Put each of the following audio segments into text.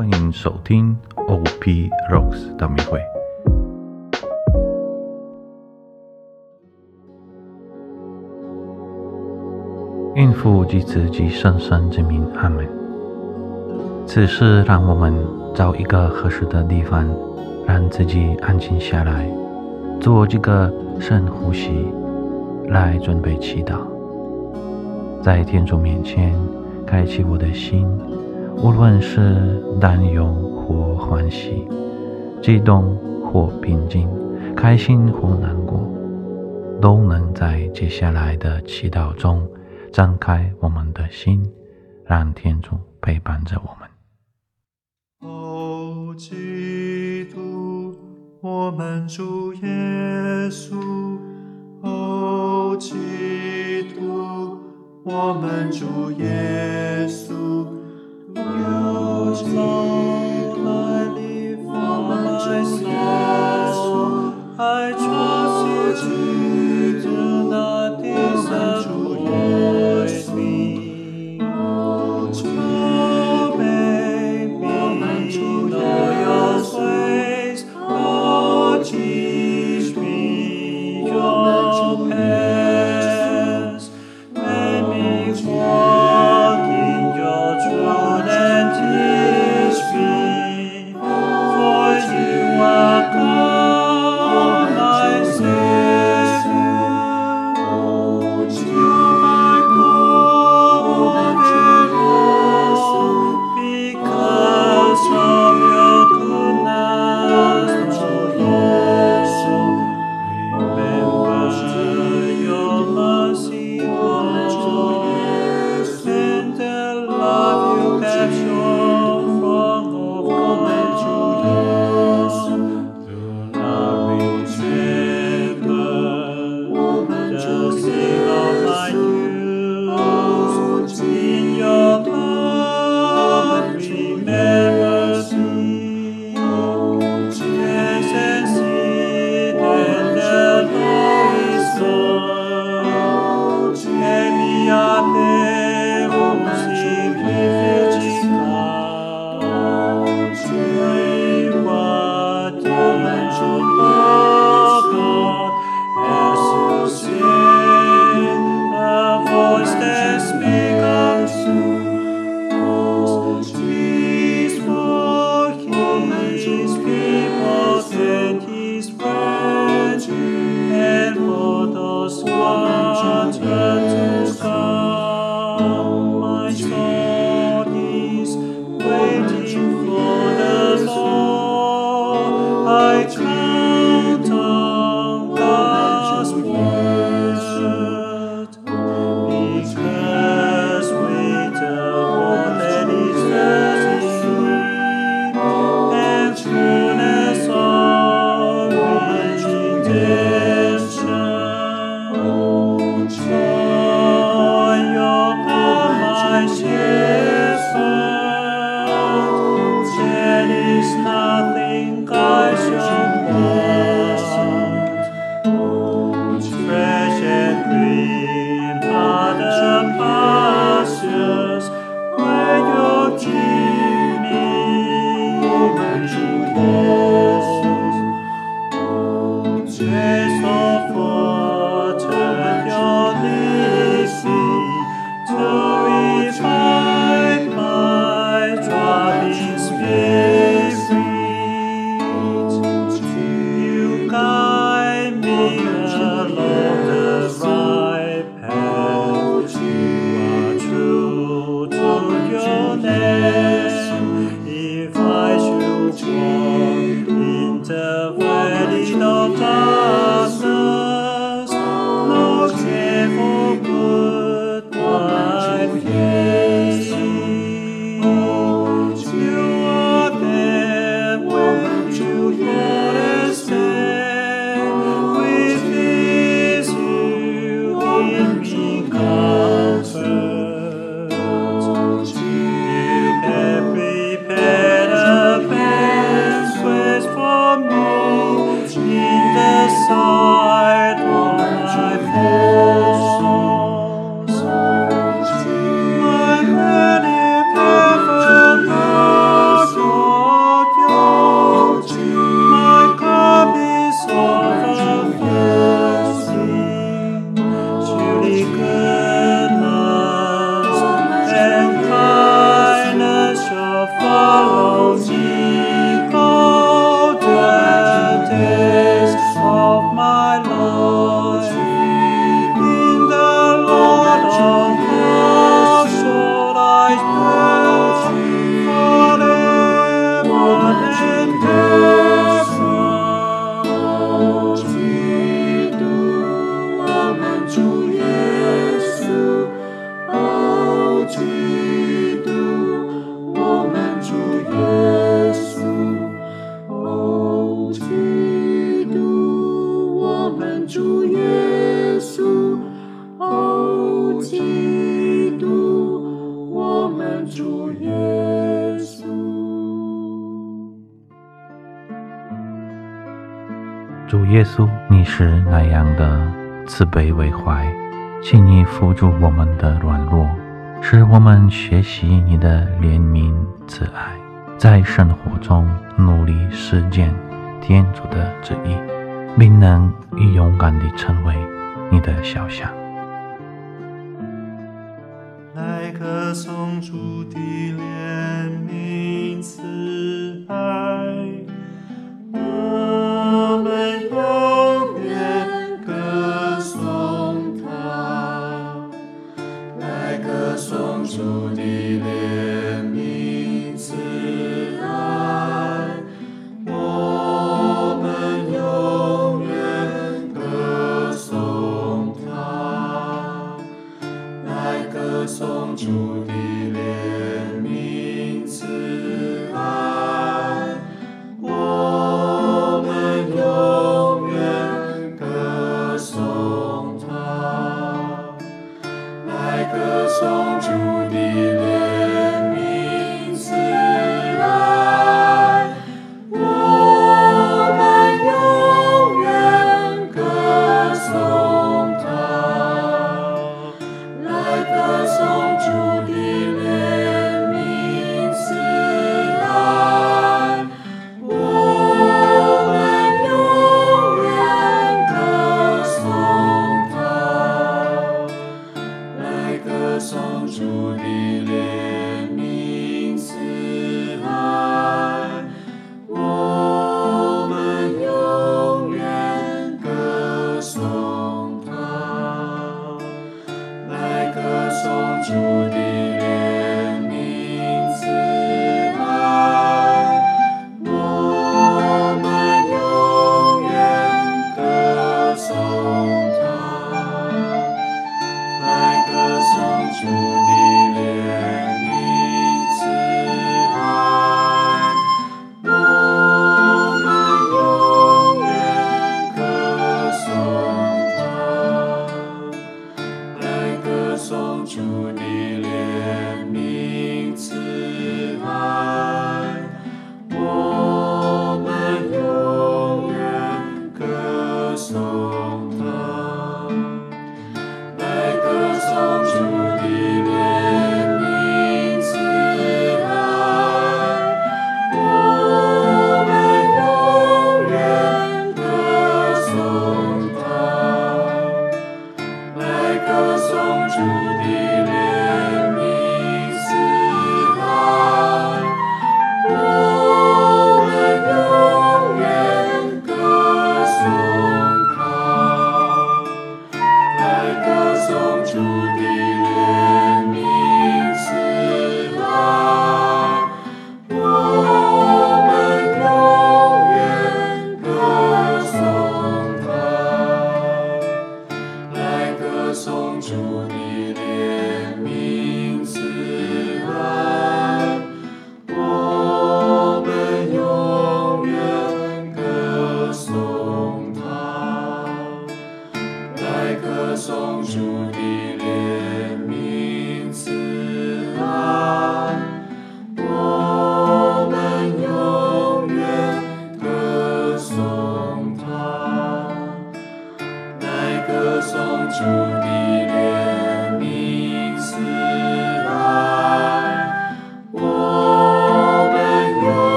欢迎收听 OP Rocks 道明会。应父及子及圣神之名，阿门。此事让我们找一个合适的地方，让自己安静下来，做几个深呼吸，来准备祈祷。在天主面前，开启我的心，无论是担忧或欢喜，激动或平静，开心或难过，都能在接下来的祈祷中张开我们的心，让天主陪伴着我们。哦，基督，我们主耶稣，哦，基督，我们主耶稣，有从来的我们主耶稣慈悲为怀，请你扶助我们的软弱，使我们学习你的怜悯慈爱，在生活中努力实践天主的旨意，并能以勇敢地成为你的小象。来歌颂主的灵。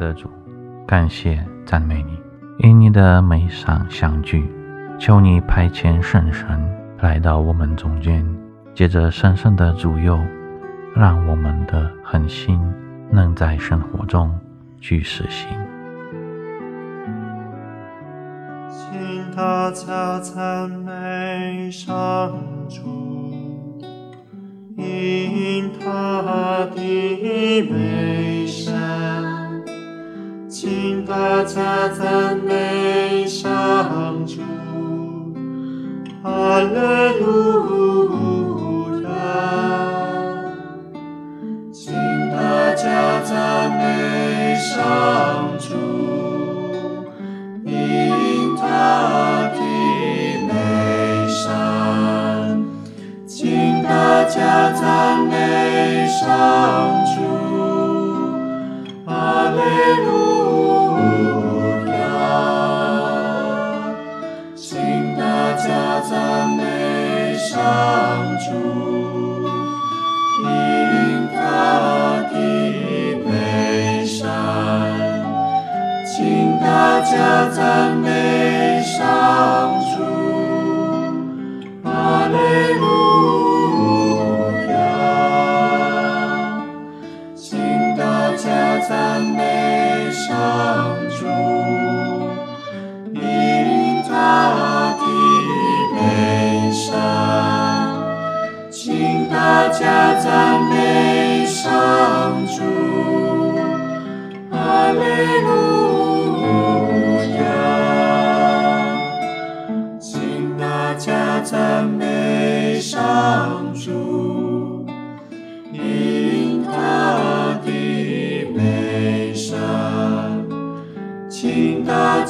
的主，感谢赞美你，因你的美赏相聚，求你派遣圣神来到我们中间，借着神圣的主佑，让我们的恒心能在生活中去实行。请大家赞美上。Vater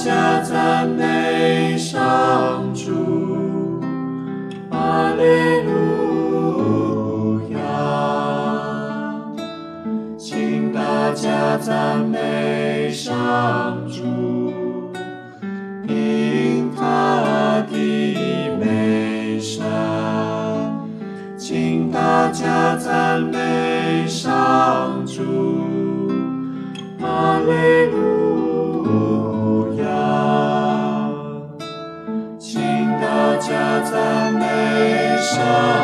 家赞美上主，阿利路亚，请大家赞美上。song.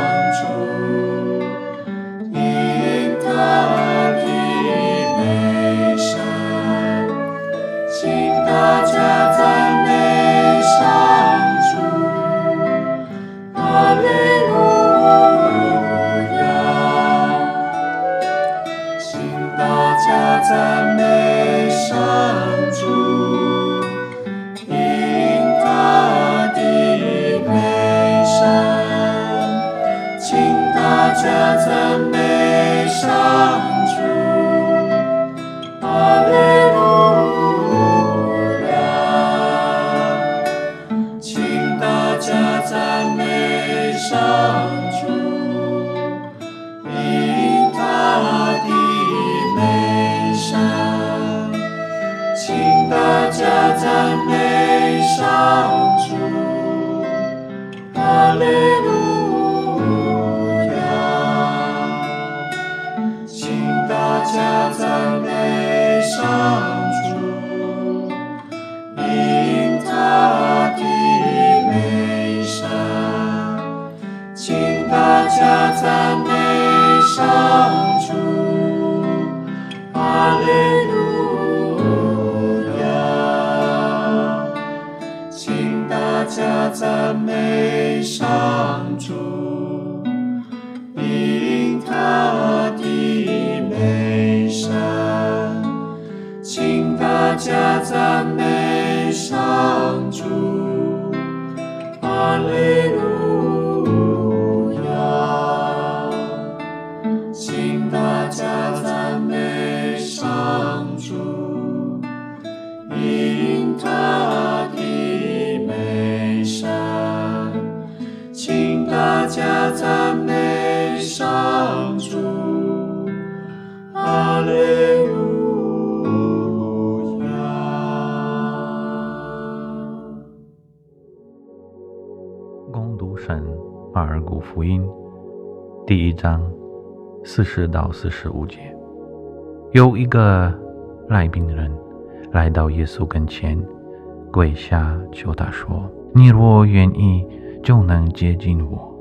福音第一章四十到四十五节，有一个赖病的人来到耶稣跟前，跪下求他说：“你若愿意，就能接近我。”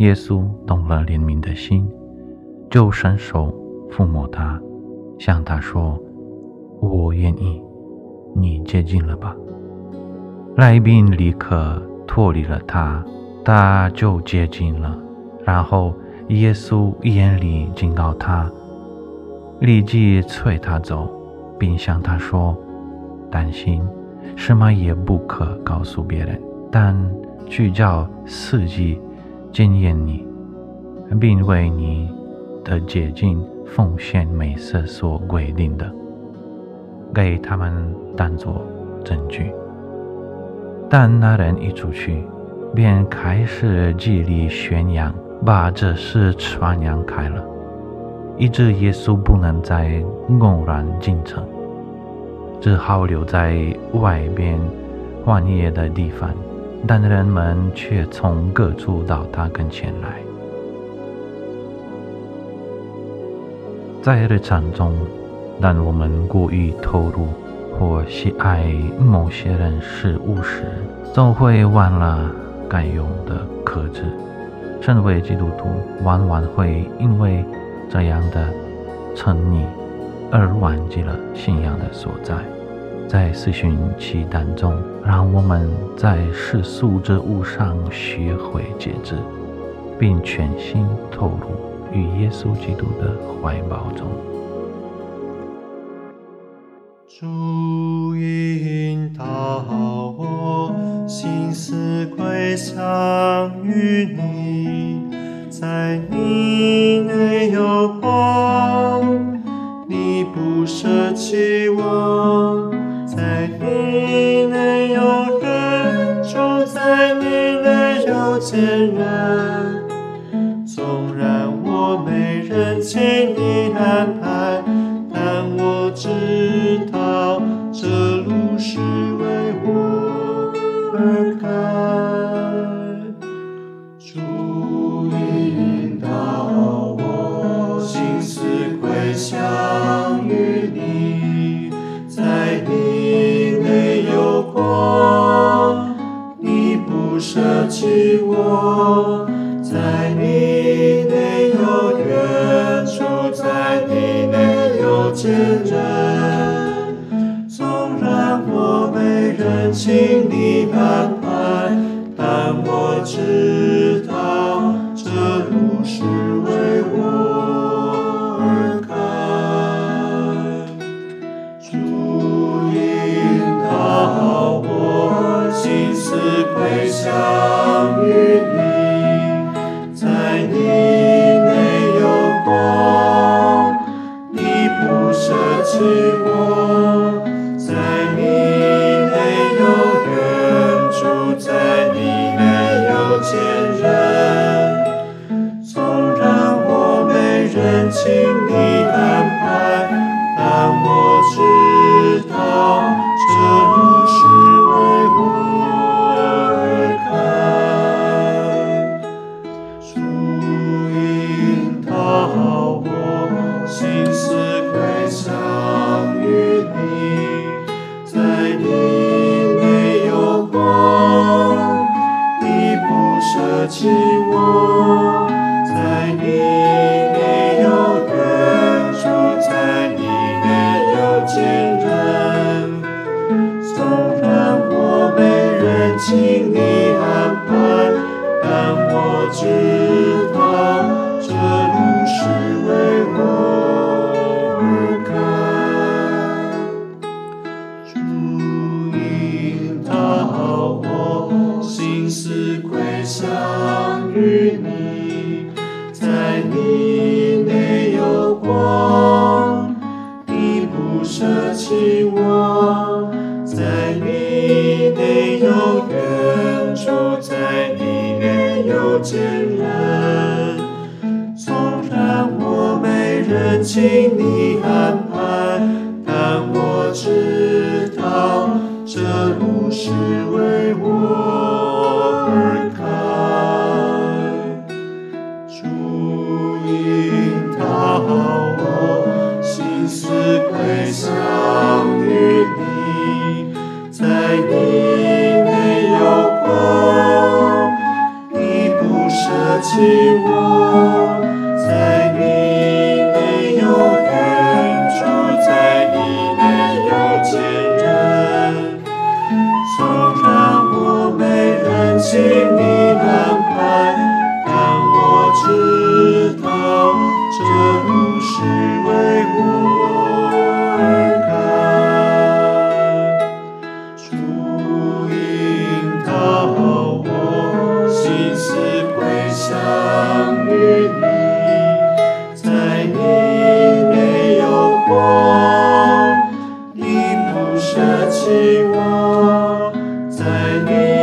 耶稣动了怜悯的心，就伸手抚摸他，向他说：“我愿意，你接近了吧。”赖病立刻脱离了他。他就接近了。然后耶稣严厉警告他，立即催他走，并向他说：“担心什么也不可告诉别人，但去叫司机检验你，并为你的解禁奉献美色所规定的，给他们当作证据。”但那人一出去，便开始极力宣扬，把这事传扬开了，以致耶稣不能再偶然进城，只好留在外边荒野的地方。但人们却从各处到他跟前来。在日常中，当我们故意透露。或喜爱某些人事物时，总会忘了该用的克制。身为基督徒，往往会因为这样的沉溺而忘记了信仰的所在。在四旬期当中，让我们在世俗之物上学会节制，并全心投入与耶稣基督的怀抱中。主引导，心思归向于你，在你内有光，你不舍弃我，在你内有人，住在你内有坚韧。纵然我没人请在你内有远处在你内有坚韧。纵然我没人情你安我，在你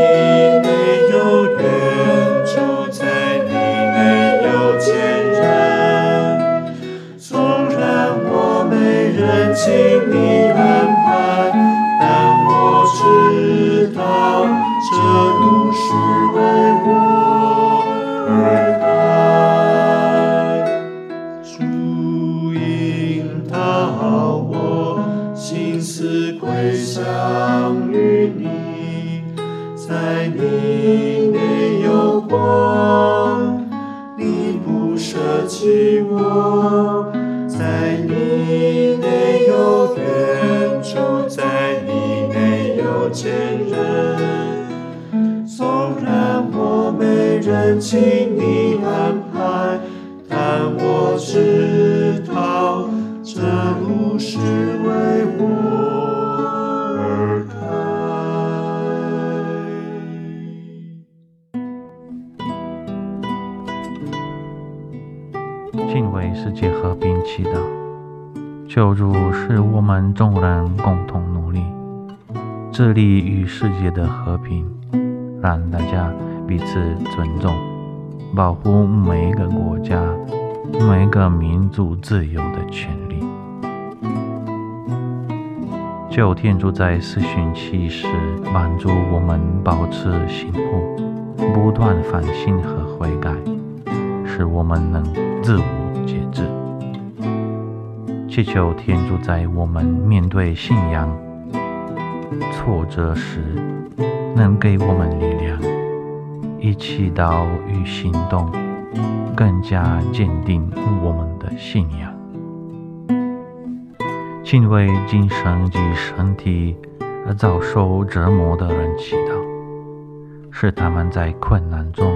致力于世界的和平，让大家彼此尊重，保护每一个国家、每一个民族自由的权利。求天主在四旬期时帮助我们保持醒悟，不断反省和悔改，使我们能自我节制。祈求天主在我们面对信仰挫折时，能给我们力量，以祈祷与行动更加坚定我们的信仰。请为精神及身体而遭受折磨的人祈祷，使他们在困难中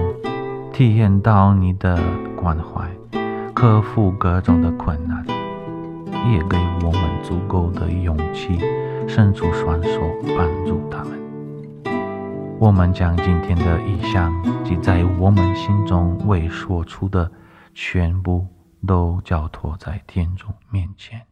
体验到你的关怀，克服各种的困难，也给我们足够的勇气，伸出双手帮助他们。我们将今天的意向及在我们心中未说出的全部，都交托在天主面前。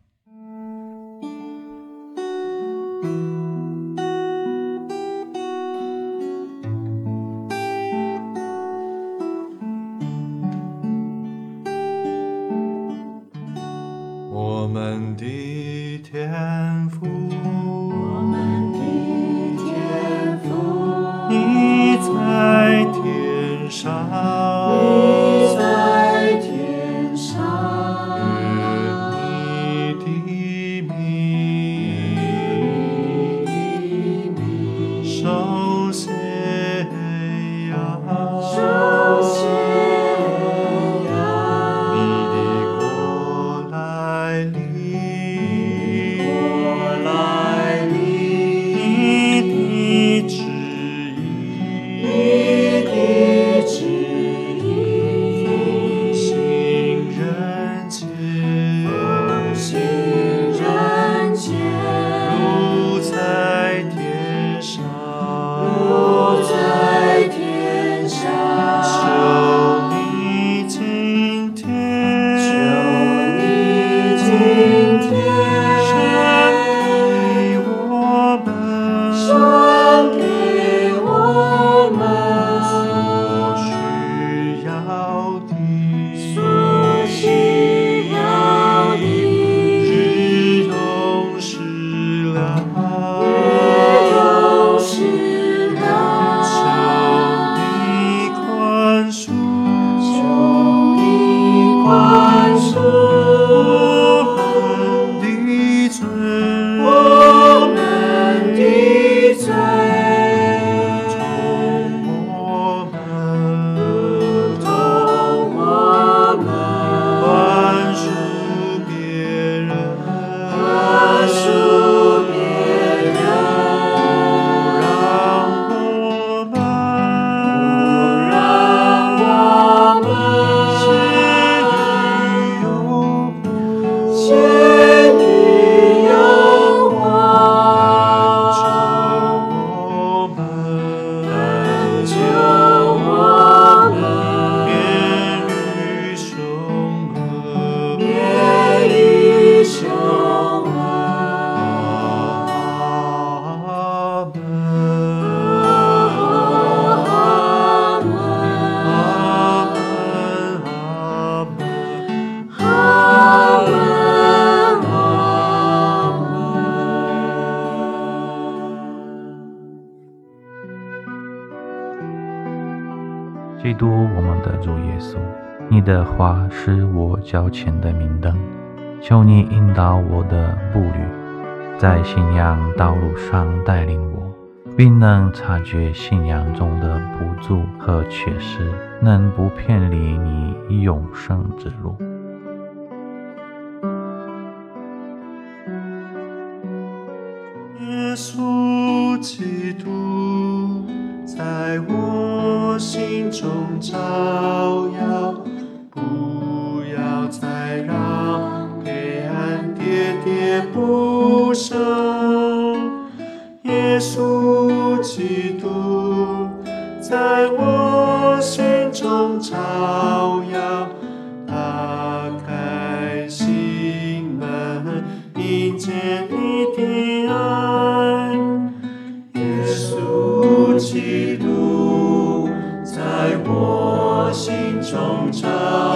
督，我们的主耶稣，你的话是我脚前的明灯，求你引导我的步履，在信仰道路上带领我，并能察觉信仰中的不足和缺失，能不偏离你永生之路。耶稣基督。中照耀不要再让黑暗喋喋不休耶稣基督在我我心中常。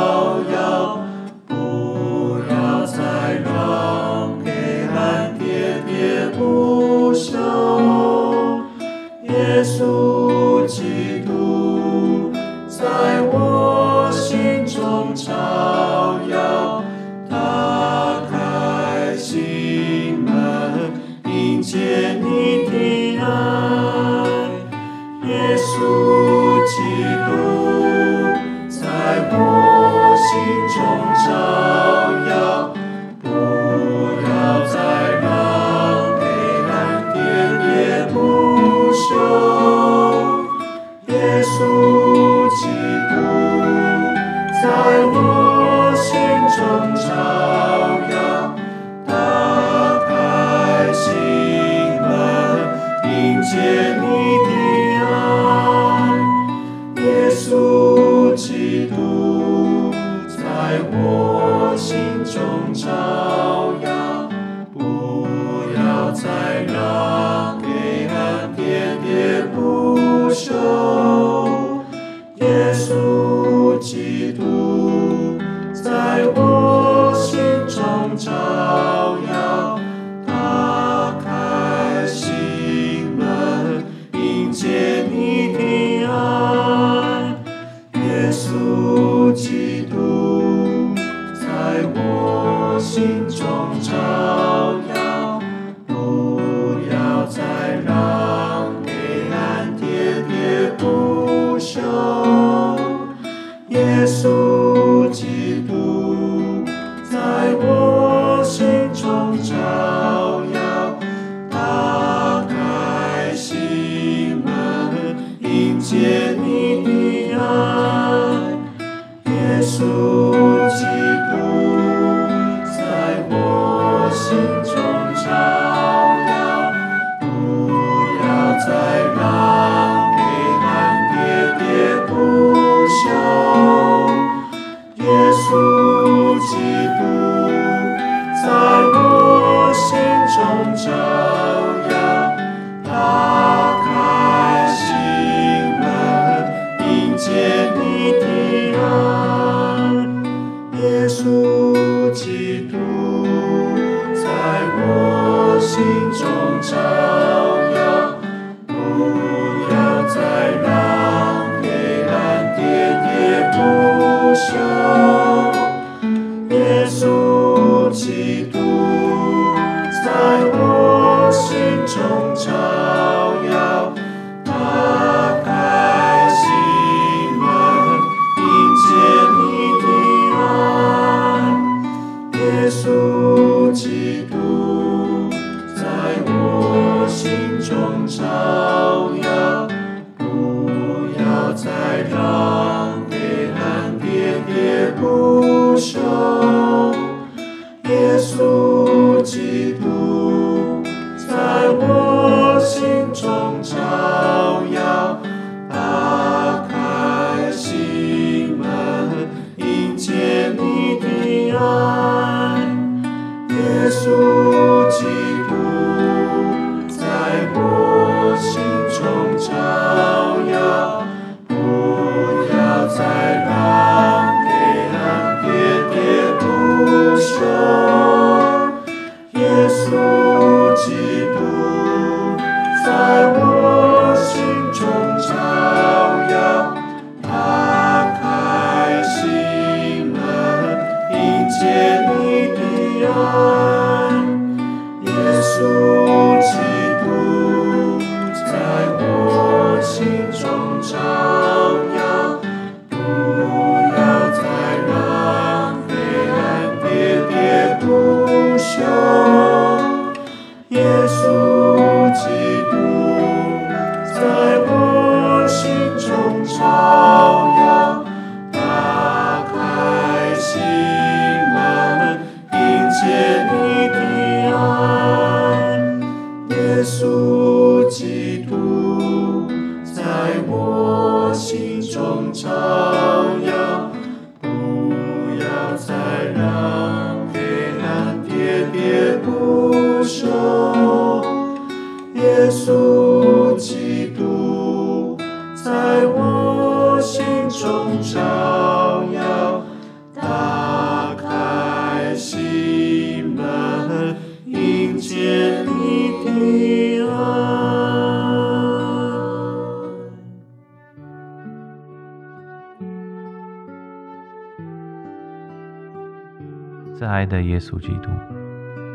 爱的耶稣基督，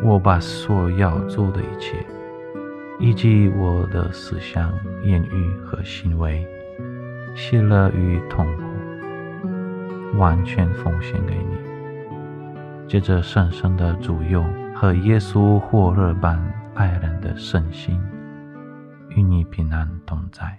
我把所要做的一切，以及我的思想、言语和行为，喜乐与痛苦，完全奉献给你。借着圣神的主佑和耶稣火热般爱人的圣心，与你平安同在。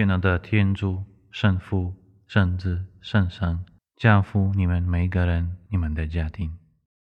全能的天主、圣父、圣子、圣神降福你们每一个人、你们的家庭。